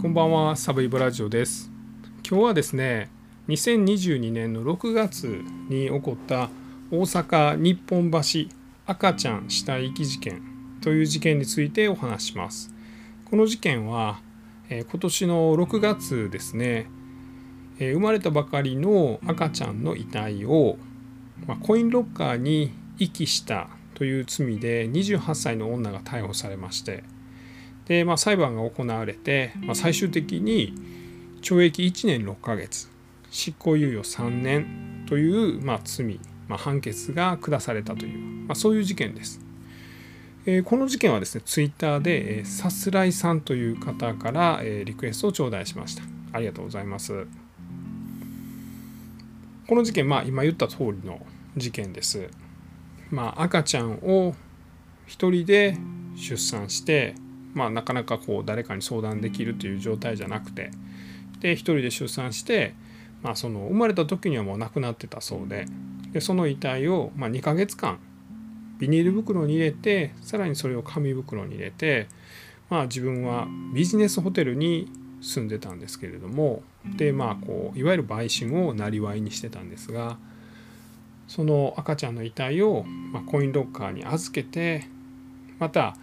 こんばんはサブイブラジオです。今日はですね2022年の6月に起こった大阪日本橋赤ちゃん死体遺棄事件という事件についてお話します。この事件は、え、今年の6月ですね、え、生まれたばかりの赤ちゃんの遺体を、ま、コインロッカーに遺棄したという罪で28歳の女が逮捕されましてで、まあ、裁判が行われて、まあ、最終的に懲役1年6ヶ月執行猶予3年という、まあ、罪、まあ、判決が下されたという、まあ、そういう事件です。えー、この事件はですねツイッターで、えー、さすらいさんという方から、えー、リクエストを頂戴しました。ありがとうございます。この事件、まあ、今言った通りの事件です。まあ、赤ちゃんを一人で出産してまあ、なかなかこう誰かに相談できるという状態じゃなくてで一人で出産して、まあ、その生まれた時にはもう亡くなってたそうででその遺体をま2ヶ月間ビニール袋に入れてさらにそれを紙袋に入れて、まあ、自分はビジネスホテルに住んでたんですけれどもでまあこういわゆる売春をなりわいにしてたんですがその赤ちゃんの遺体を、まコインロッカーに預けてまた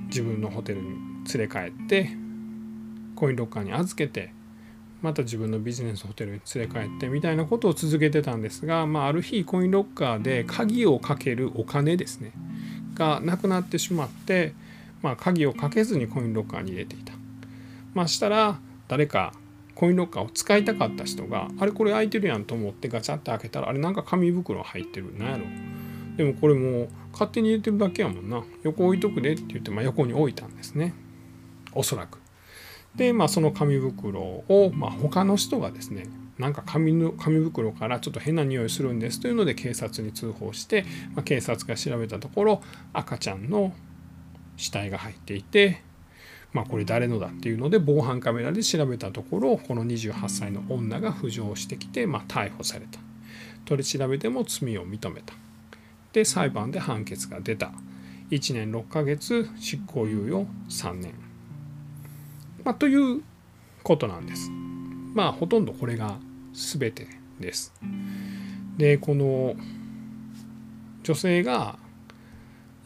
自分のホテルに連れ帰ってコインロッカーに預けてまた自分のビジネスホテルに連れ帰ってみたいなことを続けてたんですが、まあ、ある日コインロッカーで鍵をかけるお金ですねがなくなってしまって、まあ、鍵をかけずにコインロッカーに入れていた。まあ、したら誰かコインロッカーを使いたかった人があれこれ開いてるやんと思ってガチャって開けたらあれなんか紙袋入ってるなんやろでもこれも勝手に入れてるだけやもんな横置いとくでって言って、まあ、横に置いたんですねおそらく。でまあその紙袋を、まあ、他の人がですねなんか紙の紙袋からちょっと変な匂いするんですというので警察に通報して、まあ、警察が調べたところ赤ちゃんの死体が入っていて、まあ、これ誰のだっていうので防犯カメラで調べたところこの28歳の女が浮上してきて、まあ、逮捕された取り調べでも罪を認めた。で裁判で判決が出た。1年6ヶ月執行猶予3年、まあ、ということなんです。まあほとんどこれが全てです。でこの女性が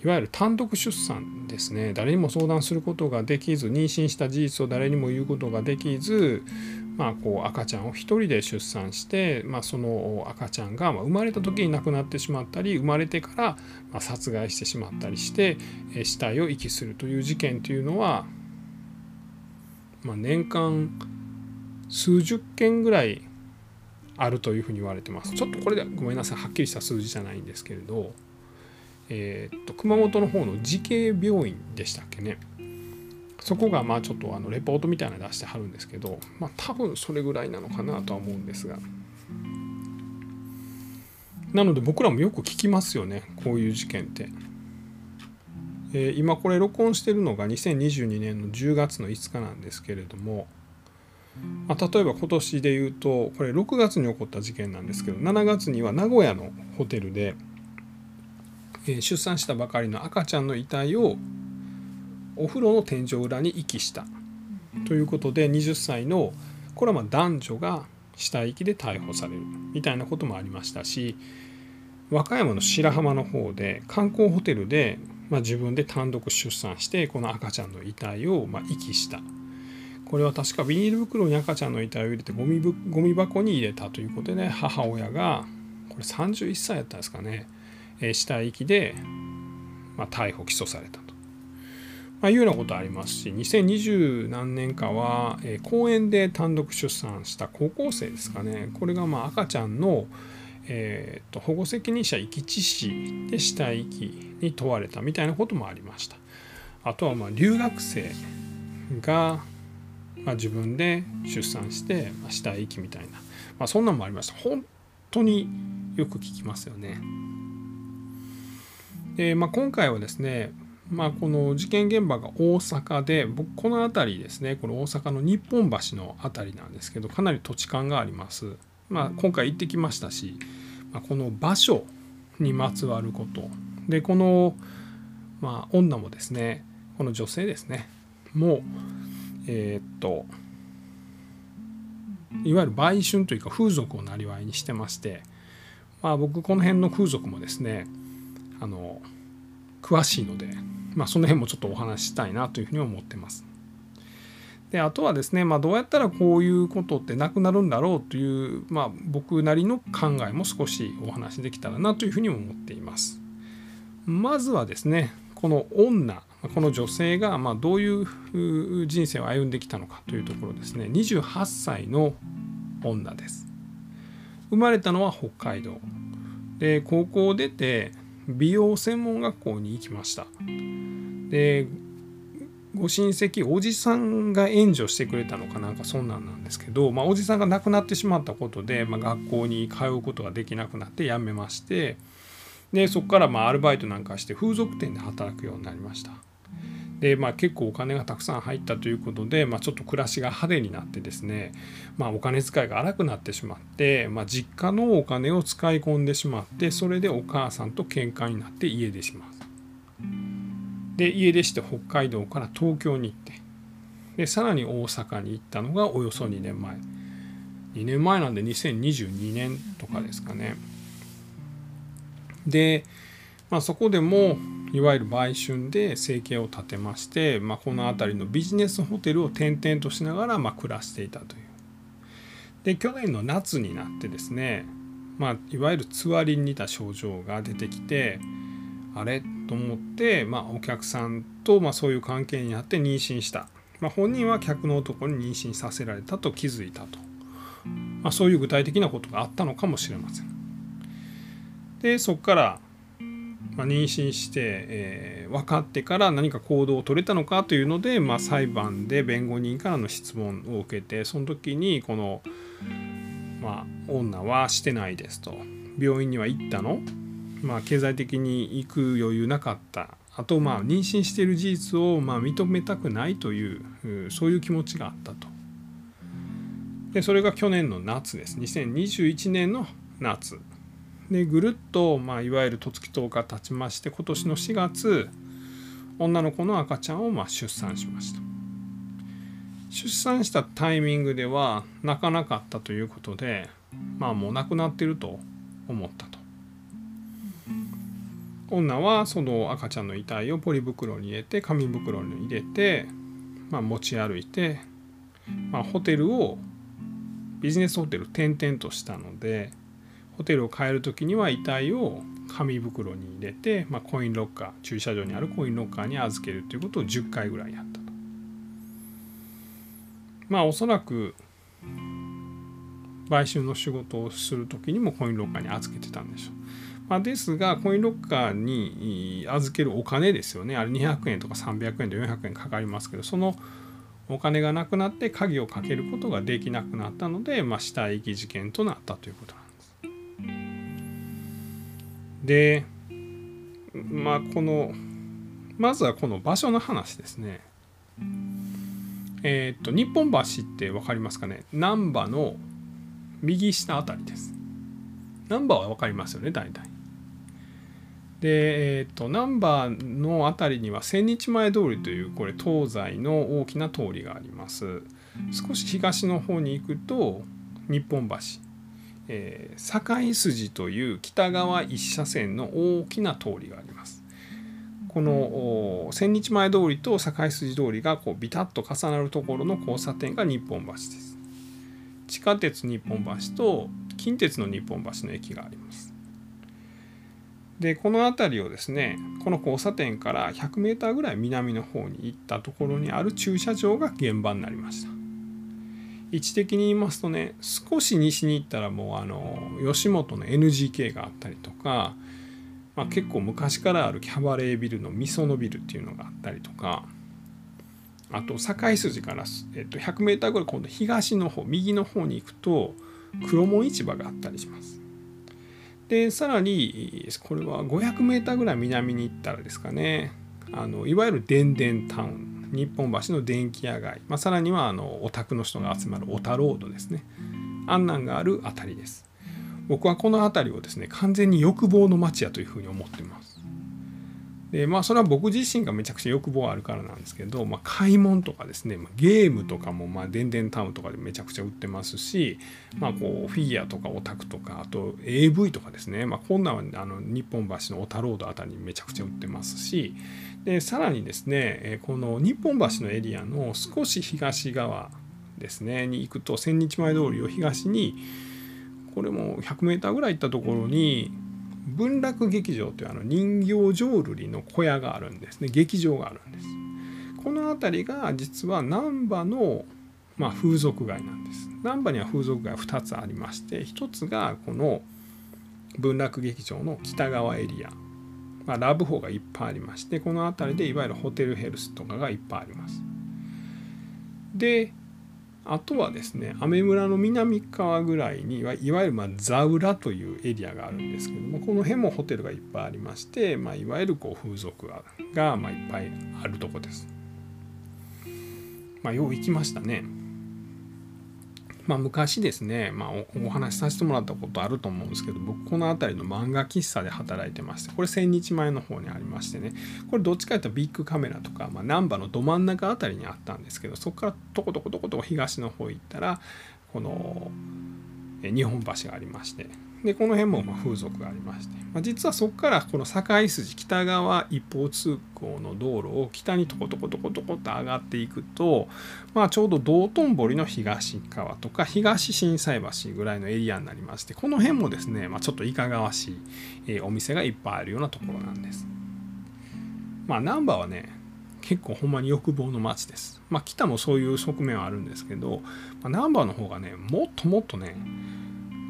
いわゆる単独出産ですね。誰にも相談することができず妊娠した事実を誰にも言うことができずまあ、こう赤ちゃんを1人で出産して、まあ、その赤ちゃんが生まれた時に亡くなってしまったり生まれてから殺害してしまったりして死体を遺棄するという事件というのは、まあ、年間数十件ぐらいあるというふうに言われてます。ちょっとこれでごめんなさいはっきりした数字じゃないんですけれど、えー、っと熊本の方の慈恵病院でしたっけねそこがまあちょっとあのレポートみたいなの出してはるんですけど、まあ、多分それぐらいなのかなとは思うんですがなので僕らもよく聞きますよねこういう事件って。え、今これ録音してるのが2022年の10月の5日なんですけれども、まあ、例えば今年で言うとこれ6月に起こった事件なんですけど7月には名古屋のホテルで、え、出産したばかりの赤ちゃんの遺体をお風呂の天井裏に遺棄した。ということで20歳のこれはま男女が死体遺棄で逮捕される。みたいなこともありましたし和歌山の白浜の方で観光ホテルで、ま自分で単独出産してこの赤ちゃんの遺体をま遺棄した。これは確かビニール袋に赤ちゃんの遺体を入れてゴミゴミ箱に入れたということで母親がこれ31歳やったんですかねえ死体遺棄で、ま逮捕起訴された。まあ、いうようなことありますし2020何年かは、えー、公園で単独出産した高校生ですかね。これがまあ赤ちゃんの、えー、と保護責任者遺棄致死で死体遺棄に問われたみたいなこともありました。あとはまあ留学生が、まあ、自分で出産して、まあ、死体遺棄みたいな、まあ、そんなんもありました。本当によく聞きますよね。で、まあ、今回はですねまあ、この事件現場が大阪で僕この辺りですねこの大阪の日本橋の辺りなんですけどかなり土地勘があります。まあ、今回行ってきましたし、まあ、この場所にまつわることでこの、まあ、女もですねこの女性ですねもうえー、っといわゆる売春というか風俗をなりわいにしてまして、まあ、僕この辺の風俗もですねあの詳しいので、まあ、その辺もちょっとお話ししたいなというふうに思ってます。であとはですね、まあ、どうやったらこういうことってなくなるんだろうという、まあ、僕なりの考えも少しお話しできたらなというふうに思っています。まずはですねこの女この女性がまどういう人生を歩んできたのかというところですね28歳の女です生まれたのは北海道で高校を出て美容専門学校に行きましたでご親戚おじさんが援助してくれたのかなんかそんなんなんですけど、まあ、おじさんが亡くなってしまったことで、まあ、学校に通うことができなくなって辞めましてでそこからまあアルバイトなんかして風俗店で働くようになりました。でまあ結構お金がたくさん入ったということで、まあ、ちょっと暮らしが派手になってですね、まあ、お金遣いが荒くなってしまって、まあ、実家のお金を使い込んでしまってそれでお母さんと喧嘩になって家出します。で家出して北海道から東京に行ってでさらに大阪に行ったのがおよそ2年前。2年前なんで2022年とかですかね。で、まあ、そこでもいわゆる売春で生計を立てまして、まあ、この辺りのビジネスホテルを転々としながらま暮らしていたという。で去年の夏になってですね、まあ、いわゆるつわりに似た症状が出てきてあれ？と思って、まあ、お客さんとまそういう関係になって妊娠した、まあ、本人は客の男に妊娠させられたと気づいたと、まあ、そういう具体的なことがあったのかもしれません。でそこから、ま妊娠して、えー、分かってから何か行動を取れたのかというので、まあ、裁判で弁護人からの質問を受けてその時にこの、まあ、女はしてないですと。病院には行ったの？まあ、経済的に行く余裕なかったあとまあ妊娠している事実をまあ認めたくないというそういう気持ちがあったと。でそれが去年の夏です。2021年の夏。でぐるっと、まあ、いわゆる十月10日経ちまして今年の4月女の子の赤ちゃんをまあ出産しました。出産したタイミングでは泣かなかったということでまあもう亡くなっていると思ったと女はその赤ちゃんの遺体をポリ袋に入れて紙袋に入れて、まあ、持ち歩いて、まあ、ホテルをビジネスホテル転々としたのでホテルを帰る時には遺体を紙袋に入れて、まあ、コインロッカー駐車場にあるコインロッカーに預けるということを10回ぐらいやったと。まあおそらく買収の仕事をする時にもコインロッカーに預けてたんでしょう。まあ、ですがコインロッカーに預けるお金ですよねあれ200円とか300円で400円かかりますけどそのお金がなくなって鍵をかけることができなくなったので、まあ、死体遺棄事件となったということなんです。でまあこのまずはこの場所の話ですね。えっ、と日本橋って分かりますかね？難波の右下あたりです。難波は分かりますよね大体。で、えーと、難波の辺りには千日前通りというこれ東西の大きな通りがあります。少し東の方に行くと日本橋、えー、堺筋という北側一車線の大きな通りがあります。この千日前通りと堺筋通りがこうビタッと重なるところの交差点が日本橋です。地下鉄日本橋と近鉄の日本橋の駅があります。でこの辺りをですねこの交差点から 100m ぐらい南の方に行ったところにある駐車場が現場になりました。位置的に言いますとね少し西に行ったらもうあの吉本の NGK があったりとか、まあ、結構昔からあるキャバレービルのみそのビルっていうのがあったりとかあと堺筋から、えっと、100m ぐらい今度東の方右の方に行くと黒門市場があったりします。でさらにこれは 500m ぐらい南に行ったらですかね。あのいわゆる電電タウン日本橋の電気屋街、まあ、さらにはあのオタクの人が集まるオタロードですね。安南がある辺りです。僕はこの辺りをですね完全に欲望の街やというふうに思ってます。でまあそれは僕自身がめちゃくちゃ欲望あるからなんですけど、まあ、買い物とかですね、まあ、ゲームとかもまあ電電タウンとかでめちゃくちゃ売ってますし、まあ、こうフィギュアとかオタクとかあと AV とかですね、まあ、こんなんはあの日本橋のオタロードあたりにめちゃくちゃ売ってますしでさらにですねこの日本橋のエリアの少し東側ですねに行くと千日前通りを東にこれも 100m ぐらい行ったところに文楽劇場というあの人形浄瑠璃の小屋があるんですね。劇場があるんです。この辺りが実は難波の、まあ、風俗街なんです。難波には風俗街2つありまして1つがこの文楽劇場の北側エリア、まあ、ラブホがいっぱいありましてこの辺りでいわゆるホテルヘルスとかがいっぱいあります。であとはですね雨村の南側ぐらいにいわゆるまあザウラというエリアがあるんですけどもこの辺もホテルがいっぱいありまして、まあ、いわゆるこう風俗がまあいっぱいあるとこです。まあ、よう行きましたね。まあ、昔ですね、まあお、お話しさせてもらったことあると思うんですけど僕この辺りの漫画喫茶で働いてましてこれ1000日前の方にありましてねこれどっちかというとビッグカメラとか、まあ、難波のど真ん中辺りにあったんですけどそこからとことことことこ東の方行ったらこの日本橋がありまして。でこの辺もま風俗がありまして、まあ、実はそこからこの境筋北側一方通行の道路を北にとことことことこと上がっていくと、まあ、ちょうど道頓堀の東側とか東心斎橋ぐらいのエリアになりましてこの辺もですね、まあ、ちょっといかがわしい、えお店がいっぱいあるようなところなんです。まあ難波はね結構ほんまに欲望の街です。まあ北もそういう側面はあるんですけど、まあ、難波の方がねもっともっとね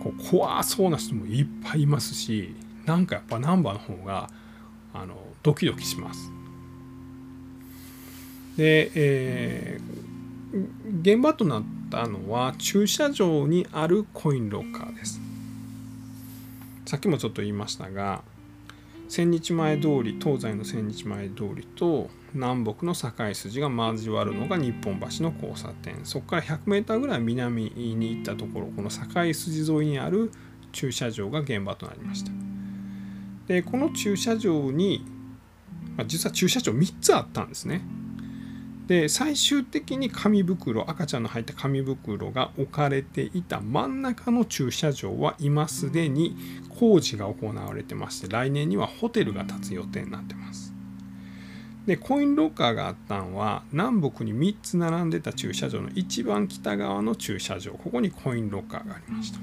こう怖そうな人もいっぱいいますしなんかやっぱナンバーの方があのドキドキします。で、えー、現場となったのは駐車場にあるコインロッカーです。さっきもちょっと言いましたが千日前通り東西の千日前通りと南北の境筋が交わるのが日本橋の交差点。そこから 100m ぐらい南に行ったところこの境筋沿いにある駐車場が現場となりました。でこの駐車場に、あ、実は駐車場3つあったんですね。で最終的に紙袋赤ちゃんの入った紙袋が置かれていた真ん中の駐車場は今すでに工事が行われてまして来年にはホテルが建つ予定になってます。でコインロッカーがあったのは南北に3つ並んでた駐車場の一番北側の駐車場ここにコインロッカーがありました。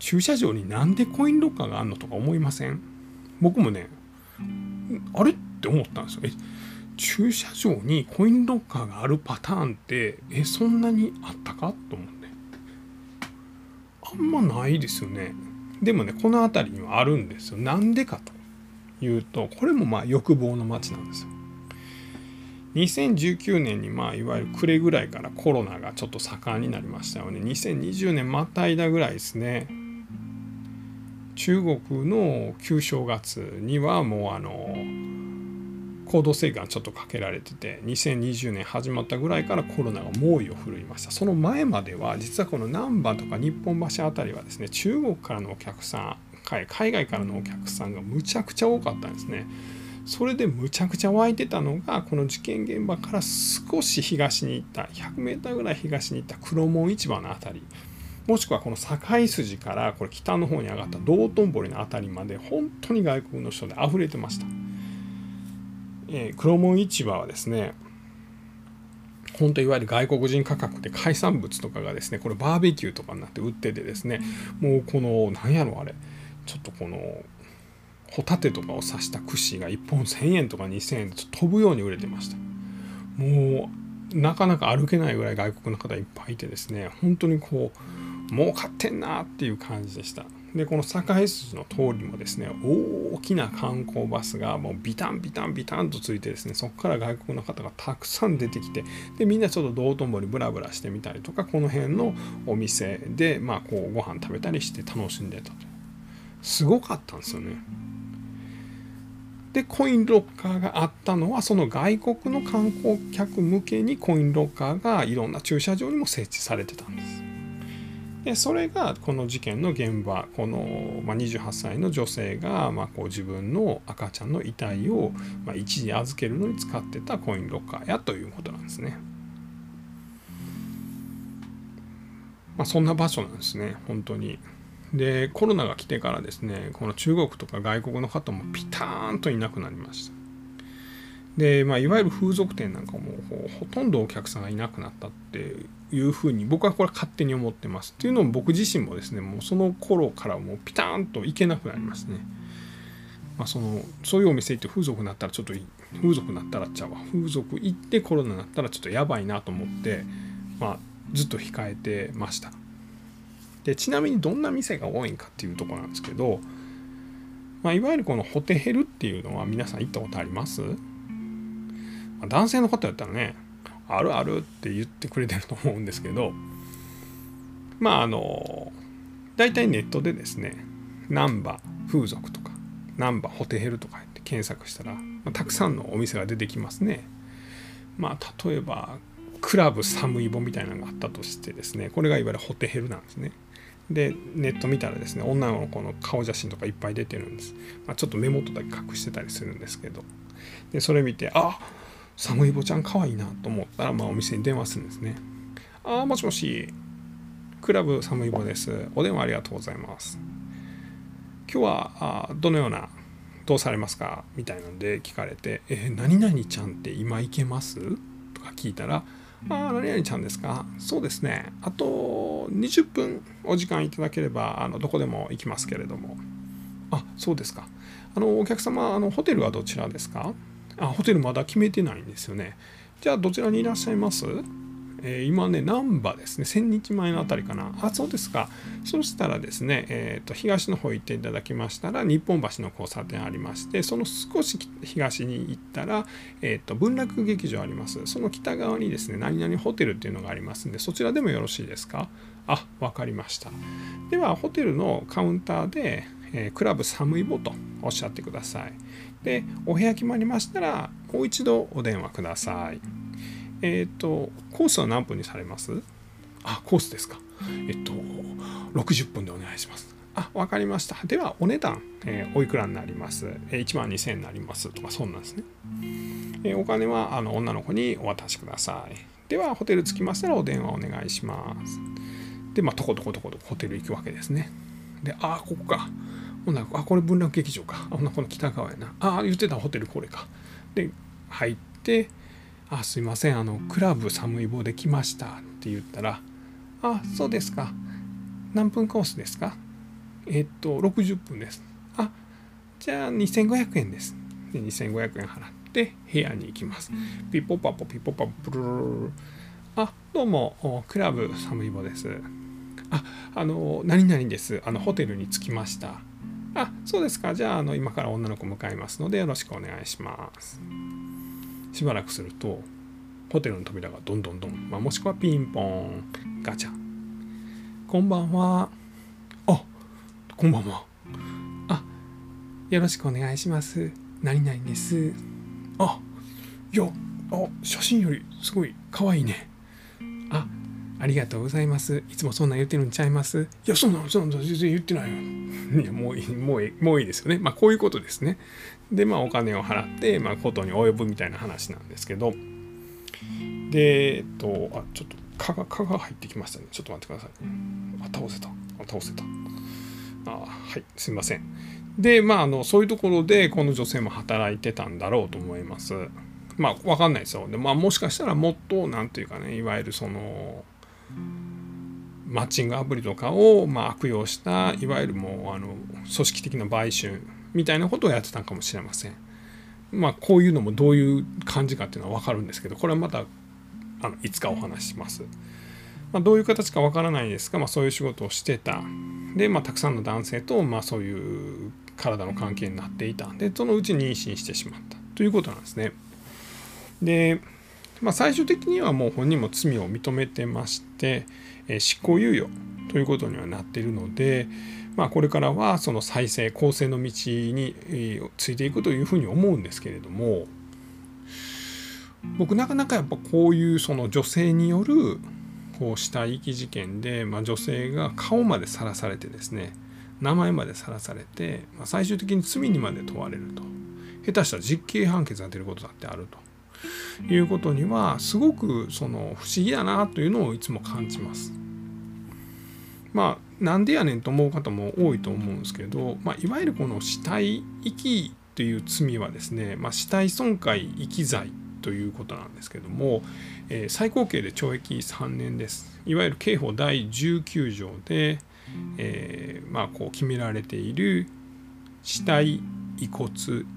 駐車場になんでコインロッカーがあるのとか思いません？僕もねあれ？って思ったんですよ。え駐車場にコインロッカーがあるパターンってえそんなにあったかと思って。あんまないですよね。でもねこの辺りにはあるんですよ。なんでかというとこれもまあ欲望の街なんですよ。2019年にまあいわゆる暮れぐらいからコロナがちょっと盛んになりましたよね。2020年また間ぐらいですね。中国の旧正月にはもうあの行動制限がちょっとかけられてて2020年始まったぐらいからコロナが猛威を振るいました。その前までは実はこの難波とか日本橋辺りはですね中国からのお客さん海外からのお客さんがむちゃくちゃ多かったんですね。それでむちゃくちゃ湧いてたのがこの事件現場から少し東に行った 100m ぐらい東に行った黒門市場の辺り。もしくはこの境筋からこれ北の方に上がった道頓堀の辺りまで本当に外国の人で溢れてました。えー、黒門市場はですね本当いわゆる外国人価格で海産物とかがですねこれバーベキューとかになって売っててですねもうこの何やろあれちょっとこのホタテとかを刺した串が1本1000円とか2000円でちょっと飛ぶように売れてました。もうなかなか歩けないぐらい外国の方いっぱいいてですね本当にこう儲かってんなっていう感じでしたでこの堺筋の通りもですね大きな観光バスがもうビタンビタンビタンとついてですねそこから外国の方がたくさん出てきてでみんなちょっと道頓堀ブラブラしてみたりとかこの辺のお店でまあこうご飯食べたりして楽しんでたとすごかったんですよね。でコインロッカーがあったのはその外国の観光客向けにコインロッカーがいろんな駐車場にも設置されてたんです。でそれがこの事件の現場この、まあ、28歳の女性が、まあ、こう自分の赤ちゃんの遺体を、まあ、一時預けるのに使ってたコインロッカーやということなんですね。まあ、そんな場所なんですね本当に。でコロナが来てからですねこの中国とか外国の方もピターンといなくなりました。で、まあ、いわゆる風俗店なんかもほとんどお客さんがいなくなったっていうふうに僕はこれ勝手に思ってます。っていうのも僕自身もですねもうその頃からもうピターンと行けなくなりますね。まあ、そのそういうお店行って風俗になったらちょっと風俗になったらちゃうわ。風俗行ってコロナになったらちょっとやばいなと思って、まあ、ずっと控えてました。でちなみにどんな店が多いんかっていうとこなんですけど、まあ、いわゆるこのホテヘルっていうのは皆さん行ったことあります？男性の方やったらねあるあるって言ってくれてると思うんですけどまああの大体ネットでですね難波風俗とか難波ホテヘルとかって検索したら、まあ、たくさんのお店が出てきますね。まあ例えばクラブサムイボみたいなのがあったとしてですねこれがいわゆるホテヘルなんですね。でネット見たらですね女の子の顔写真とかいっぱい出てるんです、まあ、ちょっと目元だけ隠してたりするんですけどでそれ見てあサムイボちゃんかわいいなと思ったら、まあ、お店に電話するんですね。ああ、もしもし、クラブサムイボです。お電話ありがとうございます。今日はあどのような、どうされますかみたいなんで聞かれて、えー、何々ちゃんって今行けます？とか聞いたら、ああ、何々ちゃんですか？そうですね。あと20分お時間いただければ、あのどこでも行きますけれども。あ、そうですか。あの、お客様、あのホテルはどちらですか？あホテルまだ決めてないんですよね。じゃあどちらにいらっしゃいます？えー、今ね、難波ですね、1000日前のあたりかな。あ、そうですか。そしたらですね、えーと、東の方行っていただきましたら、日本橋の交差点ありまして、その少し東に行ったら、えーと、文楽劇場あります。その北側にですね、何々ホテルっていうのがありますんで、そちらでもよろしいですか？あ、わかりました。では、ホテルのカウンターで、えー、クラブ寒いボとおっしゃってください。で、お部屋決まりましたら、もう一度お電話ください。えっ、ー、と、コースは何分にされます？あ、コースですか。えっと、60分でお願いします。あ、わかりました。では、お値段、えー、おいくらになります、えー、?1 万2000円になりますとか、そんなんですね。えー、お金はあの女の子にお渡しください。では、ホテル着きましたらお電話お願いします。で、まあ、とことことことホテル行くわけですね。で、あ、ここか。ほな、あ、これ文楽劇場か。あ、ほな、この北側やな。ああ、言ってたホテルこれか。で、入って、あ、すいません、あの、クラブ寒い棒で来ましたって言ったら、あ、そうですか。何分コースですか？えっと、60分です。あ、じゃあ2500円です。で、2500円払って部屋に行きます。ピポパポピポパポプルルル。あ、どうも、クラブ寒い棒です。あ、あの、何々です。あの、ホテルに着きました。あ、そうですか。じゃあ、あの、今から女の子迎えますので、よろしくお願いします。しばらくすると、ホテルの扉がどんどんどん、まあ、もしくはピンポン、ガチャ。こんばんは。あ、こんばんは。あ、よろしくお願いします。何々です。あ、いや、あ、写真よりすごい可愛いね。あ、ありがとうございます。いつもそんな言ってるんちゃいます？いや、そんな、そんな、全然言ってないよ。いや、もういい、もういい、もういいですよね。まあ、こういうことですね。で、まあ、お金を払って、まあ、ことに及ぶみたいな話なんですけど、で、えっと、あ、ちょっと、蚊が、蚊が入ってきましたね。ちょっと待ってください。あ、倒せた。あ、倒せた。あ、はい、すいません。で、まあ、あの、そういうところで、この女性も働いてたんだろうと思います。まあ、わかんないですよ。で、まあ、もしかしたらもっと、なんていうかね、いわゆるその、マッチングアプリとかをま悪用したいわゆるもうあの組織的な買収みたいなことをやってたかもしれません。まあこういうのもどういう感じかっていうのは分かるんですけどこれはまたあのいつかお話しします。まあ、どういう形か分からないですが、まあ、そういう仕事をしてた。で、まあ、たくさんの男性と、まあ、そういう体の関係になっていた。で、そのうち妊娠してしまったということなんですね。で、まあ、最終的にはもう本人も罪を認めてまして、え執行猶予ということにはなっているので、まあ、これからはその再生更生の道に、ついていくというふうに思うんですけれども僕なかなかやっぱこういうその女性によるこうした遺棄事件で、まあ、女性が顔までさらされてですね名前までさらされて、まあ、最終的に罪にまで問われると。下手したら実刑判決が出ることだってあると。いうことにはすごくその不思議だなというのをいつも感じます。まあなんでやねんと思う方も多いと思うんですけど、まあ、いわゆるこの死体遺棄という罪はですね、まあ、死体損壊遺棄罪ということなんですけども、えー、最高刑で懲役3年です。いわゆる刑法第19条で、えー、まあ、こう決められている死体遺骨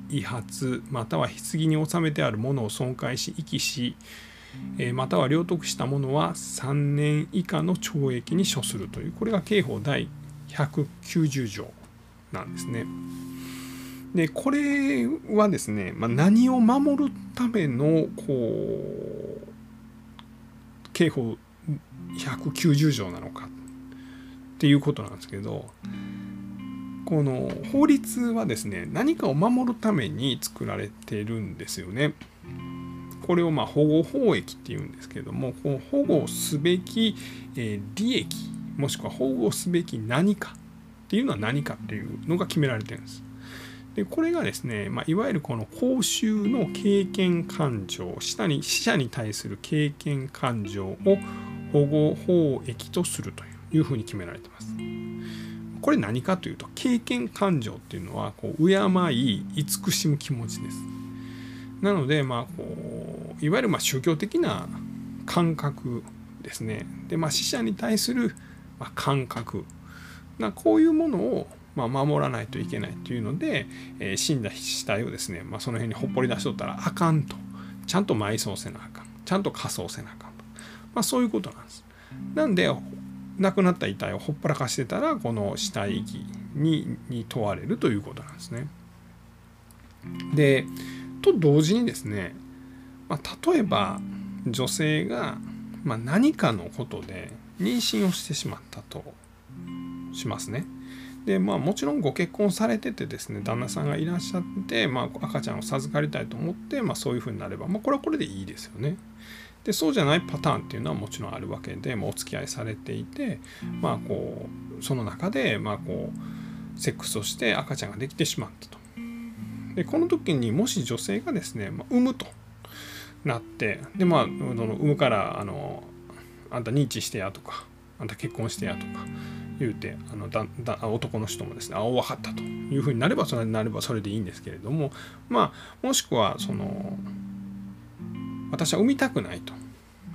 遺髪または棺に収めてあるものを損壊し遺棄しまたは領得したものは3年以下の懲役に処するというこれが刑法第190条なんですね。でこれはですね、まあ、何を守るためのこう刑法190条なのかっていうことなんですけどこの法律はですね何かを守るために作られてるんですよね。これをま保護法益っていうんですけどもこの保護すべき、え利益もしくは保護すべき何かっていうのは何かっていうのが決められてるんです。でこれがですね、まあ、いわゆるこの公衆の経験感情下に死者に対する経験感情を保護法益とするというふうに決められてます。これ何かというと経験感情っていうのはこう敬い慈しむ気持ちです。なので、まあ、こういわゆるま宗教的な感覚ですね。で、まあ、死者に対するま感覚なこういうものをま守らないといけないというので、えー、死んだ死体をですね、まあ、その辺にほっぽり出しとったらあかんとちゃんと埋葬せなあかんちゃんと火葬せなあかんと、まあ、そういうことなんです。なんで亡くなった遺体をほっぽらかしてたらこの死体遺棄にに問われるということなんですね。でと同時にですね、まあ、例えば女性が、ま何かのことで妊娠をしてしまったとしますね。でまあもちろんご結婚されててですね旦那さんがいらっしゃって、まあ、赤ちゃんを授かりたいと思って、まあ、そういうふうになれば、まあ、これはこれでいいですよね。でそうじゃないパターンっていうのはもちろんあるわけで、まあ、お付き合いされていて、まあ、こうその中で、まあ、こうセックスをして赤ちゃんができてしまったと。でこの時にもし女性がですね、まあ、産むとなってでまあその産むからあのあんた認知してやとかあんた結婚してやとか言うてあのだだ男の人もですねあ分かったというふうになればそれなればそれでいいんですけれどもまあもしくはその私は産みたくないと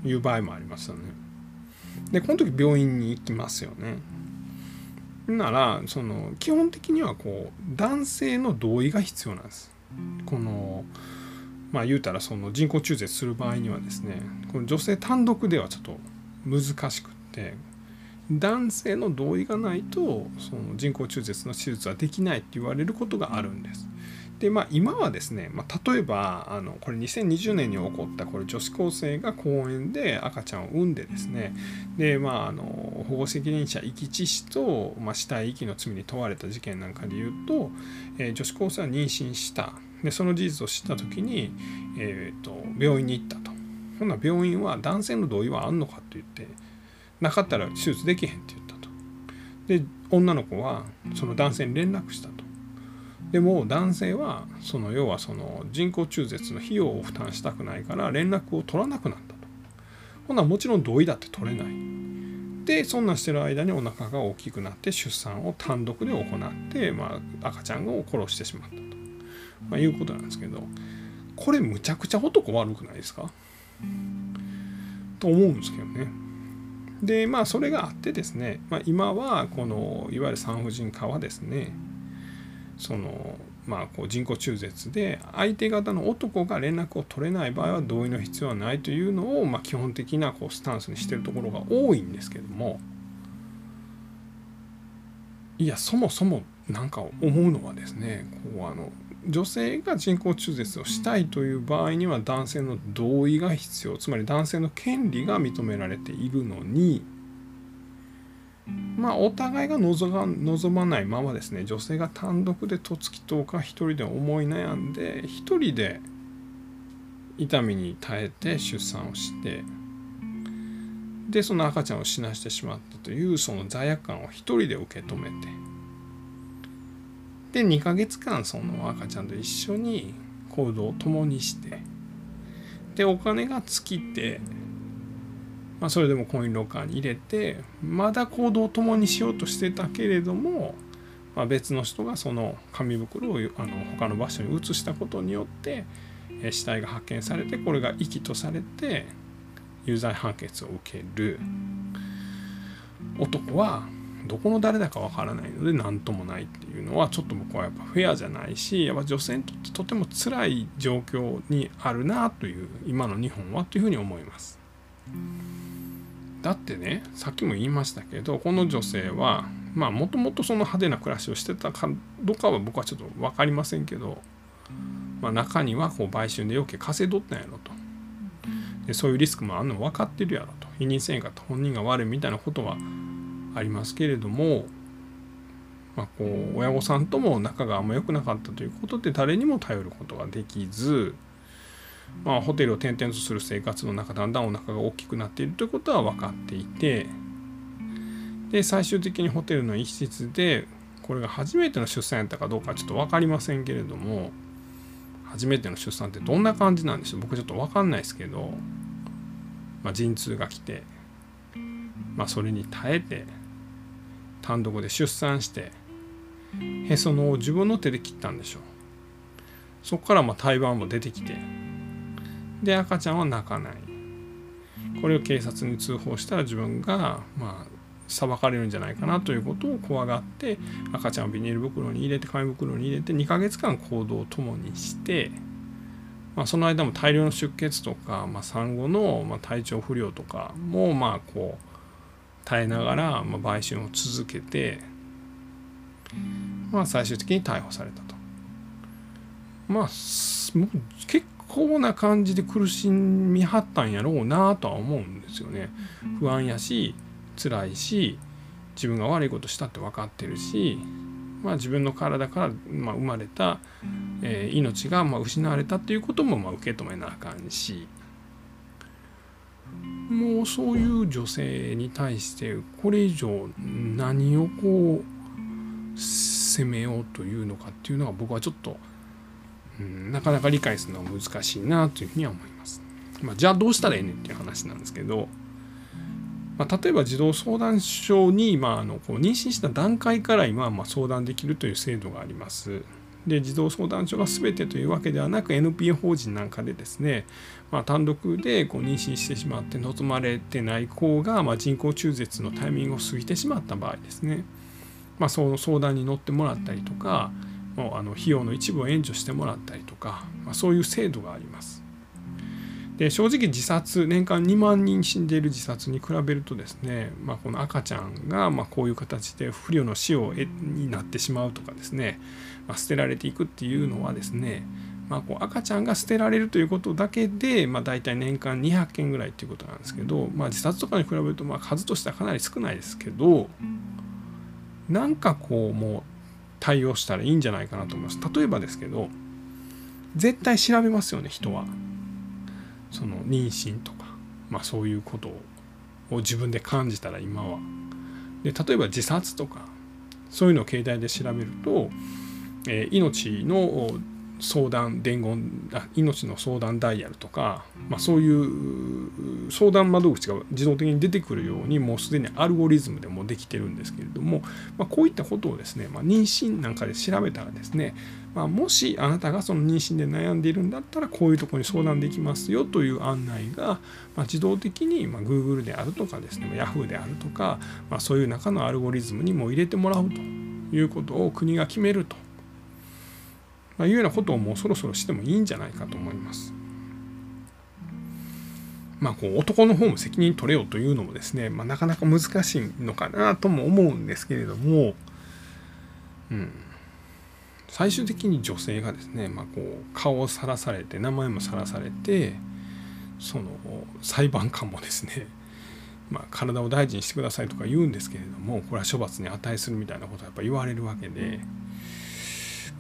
いう場合もありますよね。でこの時病院に行きますよね。ならその基本的にはこう男性の同意が必要なんです。このまあ言うたらその人工中絶する場合にはですねこの女性単独ではちょっと難しくって男性の同意がないとその人工中絶の手術はできないって言われることがあるんです。でまあ今はですね、まあ、例えばあのこれ2020年に起こったこれ女子高生が公園で赤ちゃんを産んでですねでまああの保護責任者遺棄致死と、まあ、死体遺棄の罪に問われた事件なんかで言うと、えー、女子高生は妊娠した。でその事実を知った時に、えーと、病院に行ったと。ほんな病院は男性の同意はあんのかと言ってなかったら手術できへんって言ったと。で女の子はその男性に連絡したと。でも男性はその要はその人工中絶の費用を負担したくないから連絡を取らなくなったと。ほなもちろん同意だって取れない。でそんなしてる間にお腹が大きくなって出産を単独で行って、まあ、赤ちゃんを殺してしまったと、まあ、いうことなんですけどこれむちゃくちゃ男悪くないですか？と思うんですけどね。でまあそれがあってですね、まあ、今はこのいわゆる産婦人科はですねそのまあ、こう人工中絶で相手方の男が連絡を取れない場合は同意の必要はないというのを、ま、基本的なこうスタンスにしてるところが多いんですけども。いやそもそも何か思うのはですねこうあの女性が人工中絶をしたいという場合には男性の同意が必要つまり男性の権利が認められているのにまあ、お互いが望まないままですね。女性が単独で十月10日一人で思い悩んで一人で痛みに耐えて出産をしてでその赤ちゃんを死なしてしまったというその罪悪感を一人で受け止めてで2ヶ月間その赤ちゃんと一緒に行動を共にしてでお金が尽きて、まあ、それでもコインロッカーに入れてまだ行動を共にしようとしてたけれども、まあ、別の人がその紙袋をあの他の場所に移したことによって死体が発見されてこれが遺棄とされて有罪判決を受ける男はどこの誰だかわからないので何ともないっていうのはちょっと僕はやっぱフェアじゃないしやっぱ女性にとってとても辛い状況にあるなという今の日本はというふうに思います。だってねさっきも言いましたけどこの女性はまあもともとその派手な暮らしをしてたかどうかは僕はちょっと分かりませんけど、まあ、中にはこう売春で余計稼いどったんやろと。でそういうリスクもあるの分かってるやろと。否認せんかった本人が悪いみたいなことはありますけれども、まあ、こう親御さんとも仲があんま良くなかったということで誰にも頼ることができず、まあ、ホテルを転々とする生活の中だんだんお腹が大きくなっているということは分かっていてで最終的にホテルの一室でこれが初めての出産やったかどうかちょっと分かりませんけれども初めての出産ってどんな感じなんでしょう？僕ちょっと分かんないですけど、まあ、陣痛が来て、まあ、それに耐えて単独で出産してへその緒を自分の手で切ったんでしょう。そこからまあ胎盤も出てきてで赤ちゃんは泣かないこれを警察に通報したら自分がまあ裁かれるんじゃないかなということを怖がって赤ちゃんをビニール袋に入れて紙袋に入れて2ヶ月間行動を共にして、まあ、その間も大量の出血とか、まあ、産後のま体調不良とかもまあこう耐えながら、ま、売春を続けて、まあ、最終的に逮捕されたと。まあ結構な感じで苦しみはったんやろうなとは思うんですよね。不安やし辛いし自分が悪いことしたって分かってるし、まあ、自分の体から、まあ、生まれた、えー、命がまあ失われたっていうこともまあ受け止めなあかんし。もうそういう女性に対してこれ以上何をこう責めようというのかっていうのは僕はちょっと、うん、なかなか理解するのは難しいなというふうには思います。まあ、じゃあどうしたらええねんっていう話なんですけど、まあ、例えば児童相談所に、まあ、あのこう妊娠した段階から今はま相談できるという制度があります。で児童相談所が全てというわけではなく NPO 法人なんかでですね、まあ、単独でこう妊娠してしまって望まれてない子が、ま人工中絶のタイミングを過ぎてしまった場合ですね、まあ、その相談に乗ってもらったりとかもうあの費用の一部を援助してもらったりとか、まあ、そういう制度があります。で正直自殺年間2万人死んでいる自殺に比べるとですね、まあ、この赤ちゃんがまこういう形で不慮の死をになってしまうとかですね、まあ、捨てられていくっていうのはですね、まあ、こう赤ちゃんが捨てられるということだけで、まあ、大体年間200件ぐらいっていうことなんですけど、まあ、自殺とかに比べるとま数としてはかなり少ないですけどなんかこうもう対応したらいいんじゃないかなと思います。例えばですけど絶対調べますよね人は。その妊娠とか、まあ、そういうことを自分で感じたら今は。で例えば自殺とかそういうのを携帯で調べると、えー、命の相談伝言あ命の相談ダイヤルとか、まあ、そういう相談窓口が自動的に出てくるようにもうすでにアルゴリズムでもできてるんですけれども、まあ、こういったことをですね、まあ、妊娠なんかで調べたらですね、ま、もしあなたがその妊娠で悩んでいるんだったらこういうところに相談できますよという案内が、ま、自動的に、ま、Google であるとかですね Yahoo であるとか、ま、そういう中のアルゴリズムにも入れてもらうということを国が決めると。まあ、いうようなことをもうそろそろしてもいいんじゃないかと思います。まあ、こう男の方も責任取れよというのもですね、まあ、なかなか難しいのかなとも思うんですけれども、うん、最終的に女性がですね、まあ、こう顔をさらされて名前もさらされてその裁判官もですね、まあ、体を大事にしてくださいとか言うんですけれどもこれは処罰に値するみたいなことはやっぱ言われるわけで。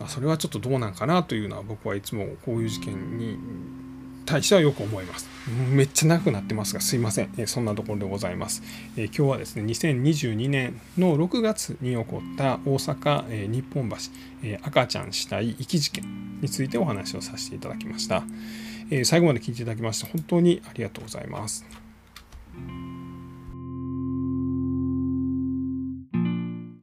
まあ、それはちょっとどうなんかなというのは僕はいつもこういう事件に対してはよく思います。めっちゃ長くなってますがすいません、えそんなところでございます、え今日はですね2022年の6月に起こった大阪、え日本橋、え赤ちゃん死体遺棄事件についてお話をさせていただきました、え最後まで聞いていただきまして本当にありがとうございます。